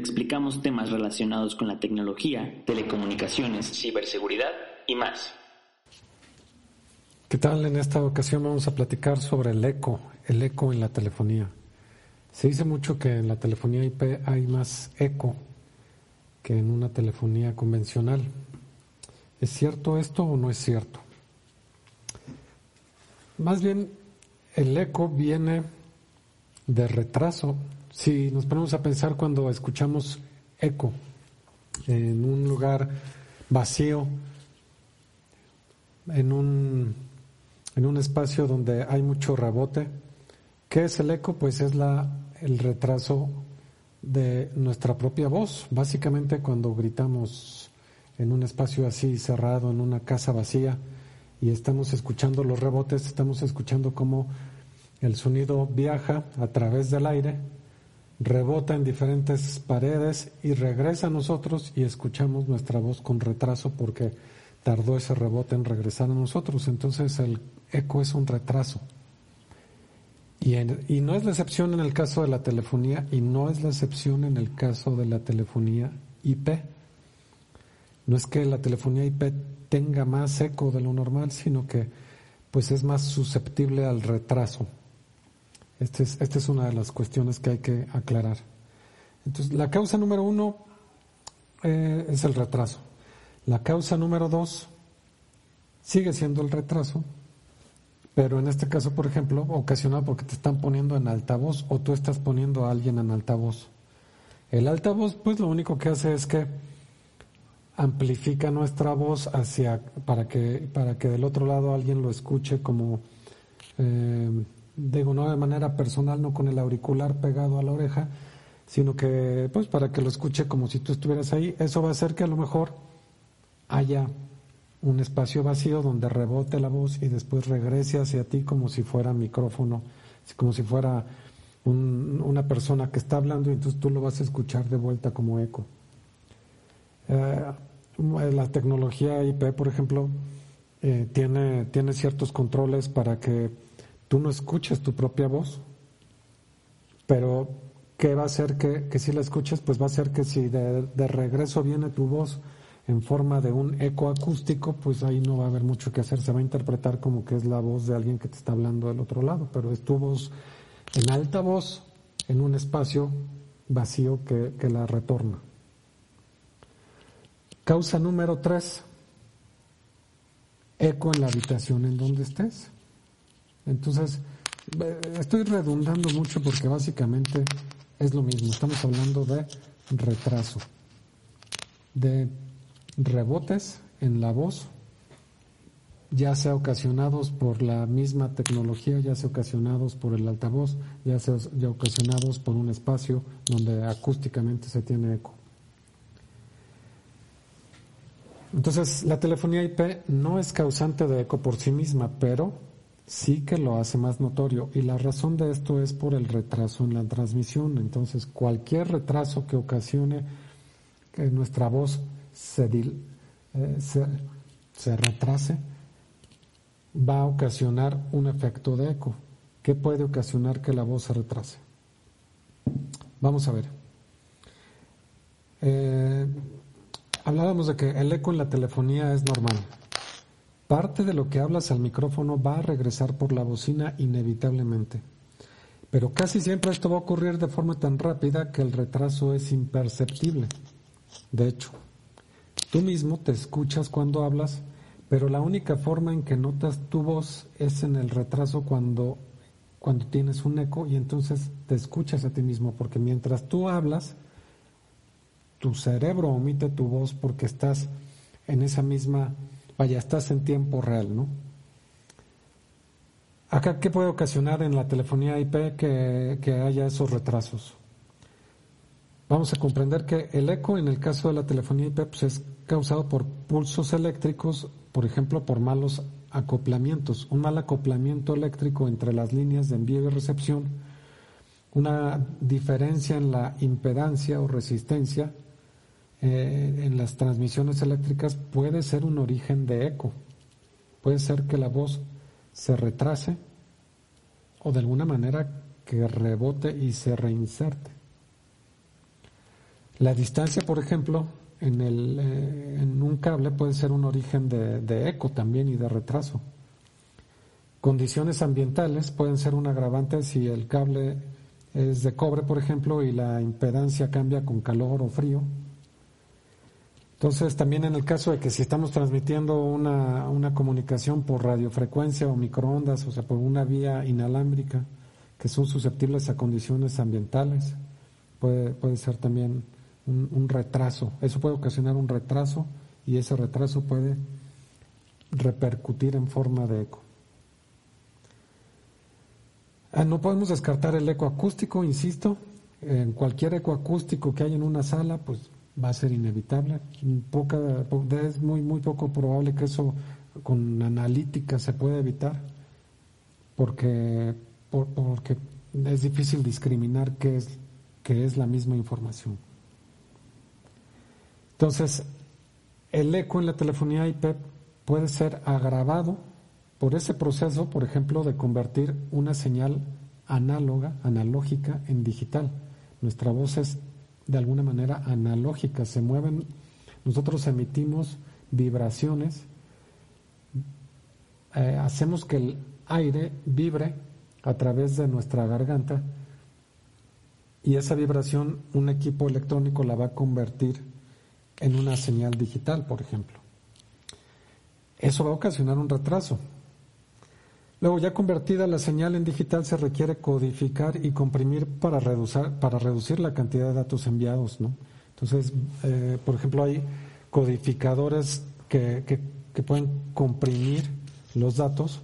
explicamos temas relacionados con la tecnología, telecomunicaciones, ciberseguridad y más. ¿Qué tal? En esta ocasión vamos a platicar sobre el eco, el eco en la telefonía. Se dice mucho que en la telefonía IP hay más eco que en una telefonía convencional. ¿Es cierto esto o no es cierto? Más bien, el eco viene de retraso. Si nos ponemos a pensar cuando escuchamos eco en un lugar vacío, en un, en un espacio donde hay mucho rebote, ¿qué es el eco? Pues es la, el retraso de nuestra propia voz. Básicamente cuando gritamos en un espacio así cerrado, en una casa vacía, y estamos escuchando los rebotes, estamos escuchando cómo el sonido viaja a través del aire, rebota en diferentes paredes y regresa a nosotros y escuchamos nuestra voz con retraso porque tardó ese rebote en regresar a nosotros. Entonces el eco es un retraso. Y, y, no es la excepción en el caso de la telefonía y no es la excepción en el caso de la telefonía IP. No es que la telefonía IP tenga más eco de lo normal, sino que pues es más susceptible al retraso. Esta es, este es una de las cuestiones que hay que aclarar. Entonces, la causa número uno eh, es el retraso. La causa número dos sigue siendo el retraso, pero en este caso, por ejemplo, ocasionado porque te están poniendo en altavoz o tú estás poniendo a alguien en altavoz. El altavoz, pues lo único que hace es que amplifica nuestra voz hacia para que para que del otro lado alguien lo escuche como eh, digo no de manera personal no con el auricular pegado a la oreja sino que pues para que lo escuche como si tú estuvieras ahí. Eso va a hacer que a lo mejor haya un espacio vacío donde rebote la voz y después regrese hacia ti como si fuera micrófono como si fuera una persona que está hablando y entonces tú lo vas a escuchar de vuelta como eco. Eh, la tecnología IP, por ejemplo, eh, tiene, tiene ciertos controles para que tú no escuches tu propia voz, pero ¿qué va a hacer que, que si la escuches? Pues va a ser que si de, de, regreso viene tu voz en forma de un eco acústico, pues ahí no va a haber mucho que hacer, se va a interpretar como que es la voz de alguien que te está hablando del otro lado, pero es tu voz en alta voz en un espacio vacío que, que la retorna. Causa número tres, eco en la habitación en donde estés. Entonces, estoy redundando mucho porque básicamente es lo mismo. Estamos hablando de retraso, de rebotes en la voz, ya sea ocasionados por la misma tecnología, ya sea ocasionados por el altavoz, ya sea ya ocasionados por un espacio donde acústicamente se tiene eco. Entonces, la telefonía IP no es causante de eco por sí misma, pero sí que lo hace más notorio. Y la razón de esto es por el retraso en la transmisión. Entonces, cualquier retraso que ocasione que nuestra voz se, eh, se, se retrase va a ocasionar un efecto de eco. ¿Qué puede ocasionar que la voz se retrase? Vamos a ver. Eh, Hablábamos de que el eco en la telefonía es normal. Parte de lo que hablas al micrófono va a regresar por la bocina inevitablemente. Pero casi siempre esto va a ocurrir de forma tan rápida que el retraso es imperceptible. De hecho, tú mismo te escuchas cuando hablas, pero la única forma en que notas tu voz es en el retraso cuando, cuando tienes un eco y entonces te escuchas a ti mismo, porque mientras tú hablas, tu cerebro omite tu voz porque estás en esa misma, vaya, estás en tiempo real, ¿no? Acá, ¿qué puede ocasionar en la telefonía IP que, haya esos retrasos? Vamos a comprender que el eco en el caso de la telefonía IP pues, es causado por pulsos eléctricos, por ejemplo, por malos acoplamientos. Un mal acoplamiento eléctrico entre las líneas de envío y recepción, una diferencia en la impedancia o resistencia eh, en las transmisiones eléctricas puede ser un origen de eco. Puede ser que la voz se retrase o de alguna manera que rebote y se reinserte. La distancia, por ejemplo, en, el, eh, en un cable puede ser un origen de, de, eco también y de retraso. Condiciones ambientales pueden ser un agravante si el cable es de cobre, por ejemplo, y la impedancia cambia con calor o frío. Entonces, también en el caso de que si estamos transmitiendo una, una comunicación por radiofrecuencia o microondas, o sea, por una vía inalámbrica, que son susceptibles a condiciones ambientales, puede, puede ser también un, un retraso. Eso puede ocasionar un retraso y ese retraso puede repercutir en forma de eco. Ah, no podemos descartar el eco acústico, insisto, en cualquier eco acústico que hay en una sala, pues va a ser inevitable. Poca, es muy, muy poco probable que eso con analítica se pueda evitar, porque, porque es difícil discriminar qué es, qué es la misma información. Entonces, el eco en la telefonía IP puede ser agravado por ese proceso, por ejemplo, de convertir una señal análoga, analógica, en digital. Nuestra voz es de alguna manera analógica, se mueven, nosotros emitimos vibraciones, eh, hacemos que el aire vibre a través de nuestra garganta y esa vibración un equipo electrónico la va a convertir en una señal digital, por ejemplo. Eso va a ocasionar un retraso. Luego, ya convertida la señal en digital, se requiere codificar y comprimir para reducir, para reducir la cantidad de datos enviados. ¿no? Entonces, eh, por ejemplo, hay codificadores que, que, pueden comprimir los datos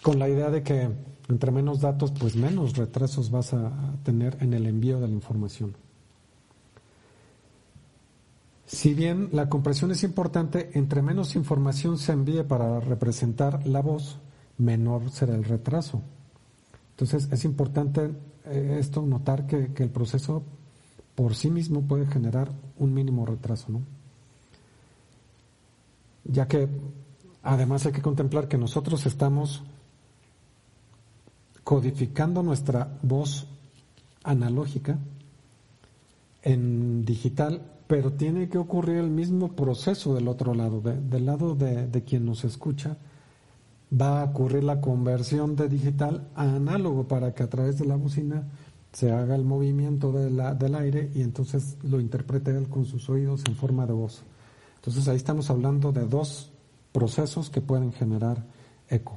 con la idea de que entre menos datos, pues menos retrasos vas a tener en el envío de la información. Si bien la compresión es importante, entre menos información se envíe para representar la voz, menor será el retraso. Entonces es importante eh, esto, notar que, el proceso por sí mismo puede generar un mínimo retraso, ¿no? Ya que además hay que contemplar que nosotros estamos codificando nuestra voz analógica en digital pero tiene que ocurrir el mismo proceso del otro lado, del lado de, quien nos escucha. Va a ocurrir la conversión de digital a análogo para que a través de la bocina se haga el movimiento del aire y entonces lo interprete él con sus oídos en forma de voz. Entonces ahí estamos hablando de dos procesos que pueden generar eco.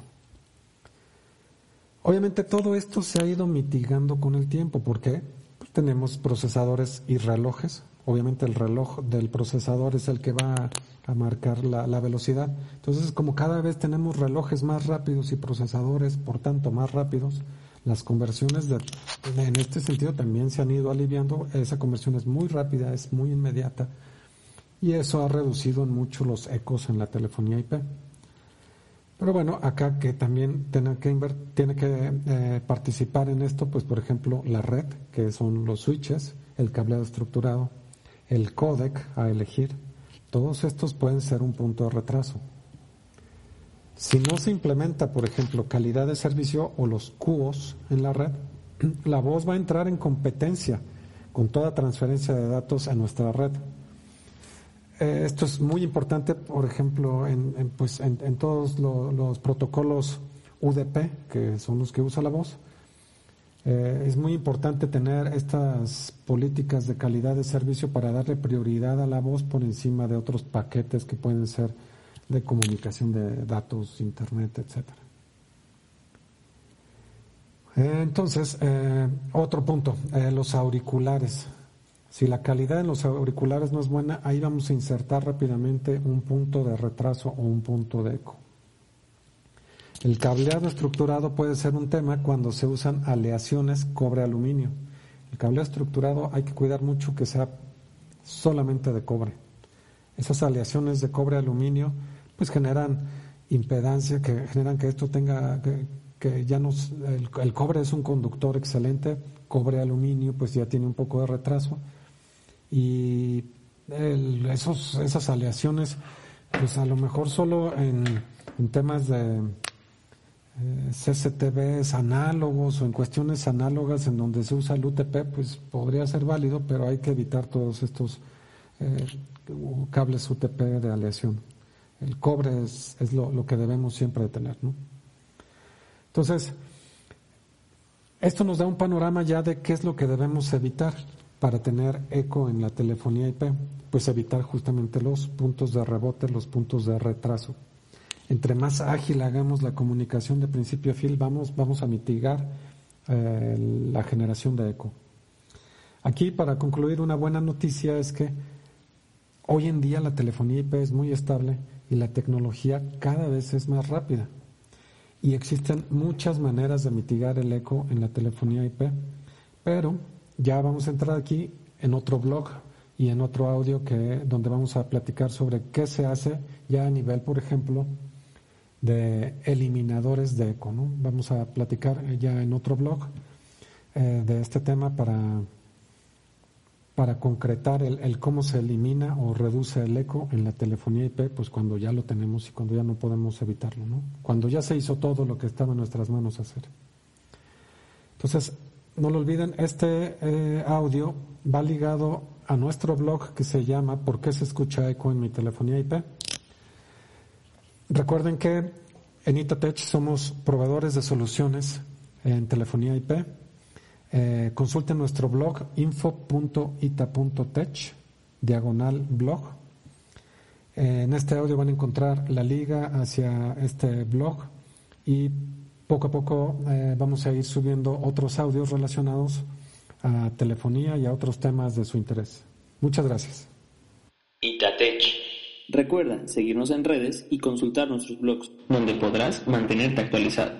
Obviamente todo esto se ha ido mitigando con el tiempo. ¿Por qué? Pues tenemos procesadores y relojes obviamente el reloj del procesador es el que va a marcar la, velocidad. Entonces, como cada vez tenemos relojes más rápidos y procesadores, por tanto, más rápidos, las conversiones en este sentido también se han ido aliviando. Esa conversión es muy rápida, es muy inmediata y eso ha reducido mucho los ecos en la telefonía IP. Pero bueno, acá que también tiene que, tiene que eh, participar en esto, pues por ejemplo la red, que son los switches, el cableado estructurado, el codec a elegir, todos estos pueden ser un punto de retraso. Si no se implementa, por ejemplo, calidad de servicio o los cubos en la red, la voz va a entrar en competencia con toda transferencia de datos a nuestra red. Eh, esto es muy importante, por ejemplo, en, pues, en, todos los protocolos UDP, que son los que usa la voz, eh, es muy importante tener estas políticas de calidad de servicio para darle prioridad a la voz por encima de otros paquetes que pueden ser de comunicación de datos, internet, etcétera. Eh, entonces, eh, otro punto, los auriculares. Si la calidad en los auriculares no es buena, ahí vamos a insertar rápidamente un punto de retraso o un punto de eco. El cableado estructurado puede ser un tema cuando se usan aleaciones cobre-aluminio. El cableado estructurado hay que cuidar mucho que sea solamente de cobre. Esas aleaciones de cobre-aluminio pues generan impedancia, que generan que esto tenga, que, ya nos, el, cobre es un conductor excelente, cobre-aluminio pues ya tiene un poco de retraso y esos, esas aleaciones pues a lo mejor solo en, temas de eh, CCTVs análogos o en cuestiones análogas en donde se usa el UTP, pues podría ser válido, pero hay que evitar todos estos eh, cables UTP de aleación. El cobre es, lo, que debemos siempre tener, ¿no? Entonces, esto nos da un panorama ya de qué es lo que debemos evitar para tener eco en la telefonía IP, pues evitar justamente los puntos de rebote, los puntos de retraso. Entre más ágil hagamos la comunicación de principio a fin, vamos, vamos a mitigar eh, la generación de eco. Aquí, para concluir, una buena noticia es que hoy en día la telefonía IP es muy estable y la tecnología cada vez es más rápida. Y existen muchas maneras de mitigar el eco en la telefonía IP, pero ya vamos a entrar aquí en otro blog y en otro audio que donde vamos a platicar sobre qué se hace ya a nivel, por ejemplo, de eliminadores de eco. ¿no? Vamos a platicar ya en otro blog eh, de este tema para, para concretar el, el, cómo se elimina o reduce el eco en la telefonía IP, pues cuando ya lo tenemos y cuando ya no podemos evitarlo, ¿no? cuando ya se hizo todo lo que estaba en nuestras manos hacer. Entonces, no lo olviden, este eh, audio va ligado a nuestro blog que se llama ¿Por qué se escucha eco en mi telefonía IP? Recuerden que en Itatech somos proveedores de soluciones en telefonía IP. Eh, consulten nuestro blog info.ita.tech, diagonal blog. Eh, en este audio van a encontrar la liga hacia este blog y poco a poco eh, vamos a ir subiendo otros audios relacionados a telefonía y a otros temas de su interés. Muchas gracias. Itatech. Recuerda seguirnos en redes y consultar nuestros blogs, donde podrás mantenerte actualizado.